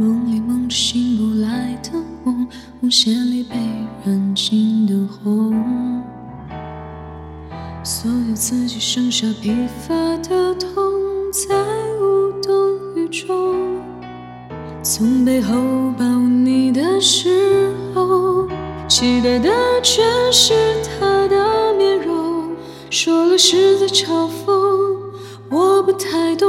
梦里梦着醒不来的梦，红线里被燃尽的红，所有自己剩下疲乏的痛，在无动于衷。从背后抱你的时候，期待的全是他的面容，说了是在嘲讽，我不太懂，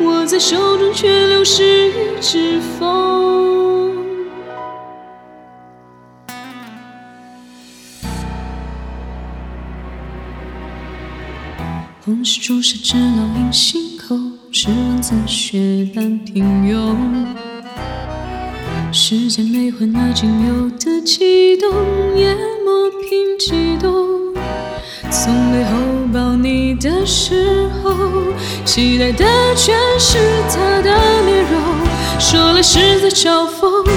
握在手中，却流失于指缝。红是朱砂痣烙印心口，是文字血般平庸。时间没换那仅有的悸动，也磨平激动。从背后抱你的时候，期待的全是他的面容，说来是在嘲讽，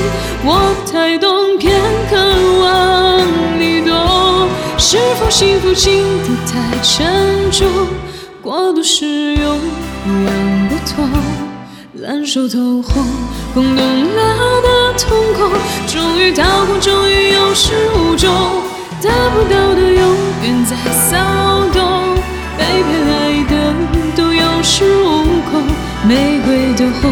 我太懂，偏渴望你懂。是否幸福轻得太沉重，过度使用不痒不痛，烂熟透红，空洞了的瞳孔，终于掏空，终于有始无终，得不到的永骚动，被偏爱的都有恃无恐，玫瑰的红，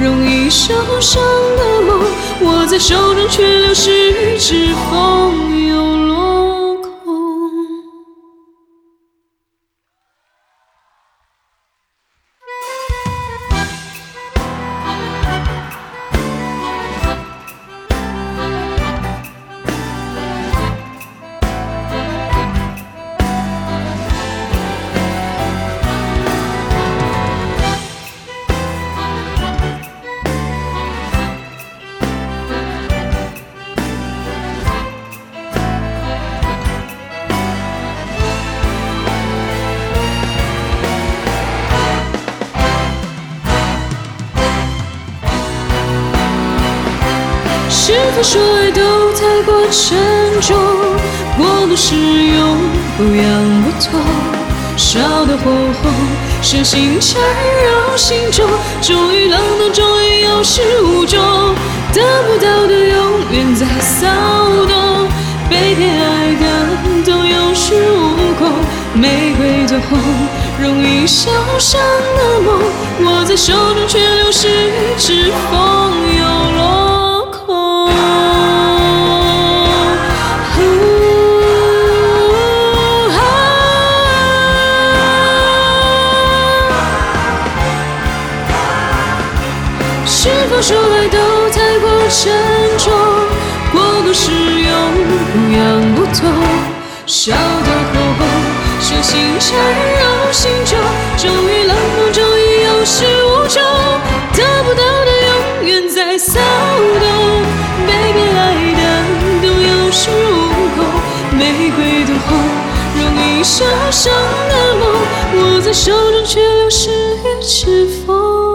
容易受伤的梦，握在手中却流失于指缝，是否说爱都太过沉重，过度使用不痒不痛，烧得火红，手心缠绕心中，终于冷冻，终于有始无终，得不到的永远在骚动，被偏爱的都有恃无恐，玫瑰的红，容易受伤的梦，握在手中却流失于指缝，是否说爱都太过沉重，过度使用不痒不痛，烧得火红，手心缠绕心中，终于冷冻，终于有始无终，得不到的永远在骚动，被偏爱的都有恃无恐，玫瑰的红，容易受伤的梦，握在手中却流失于指缝。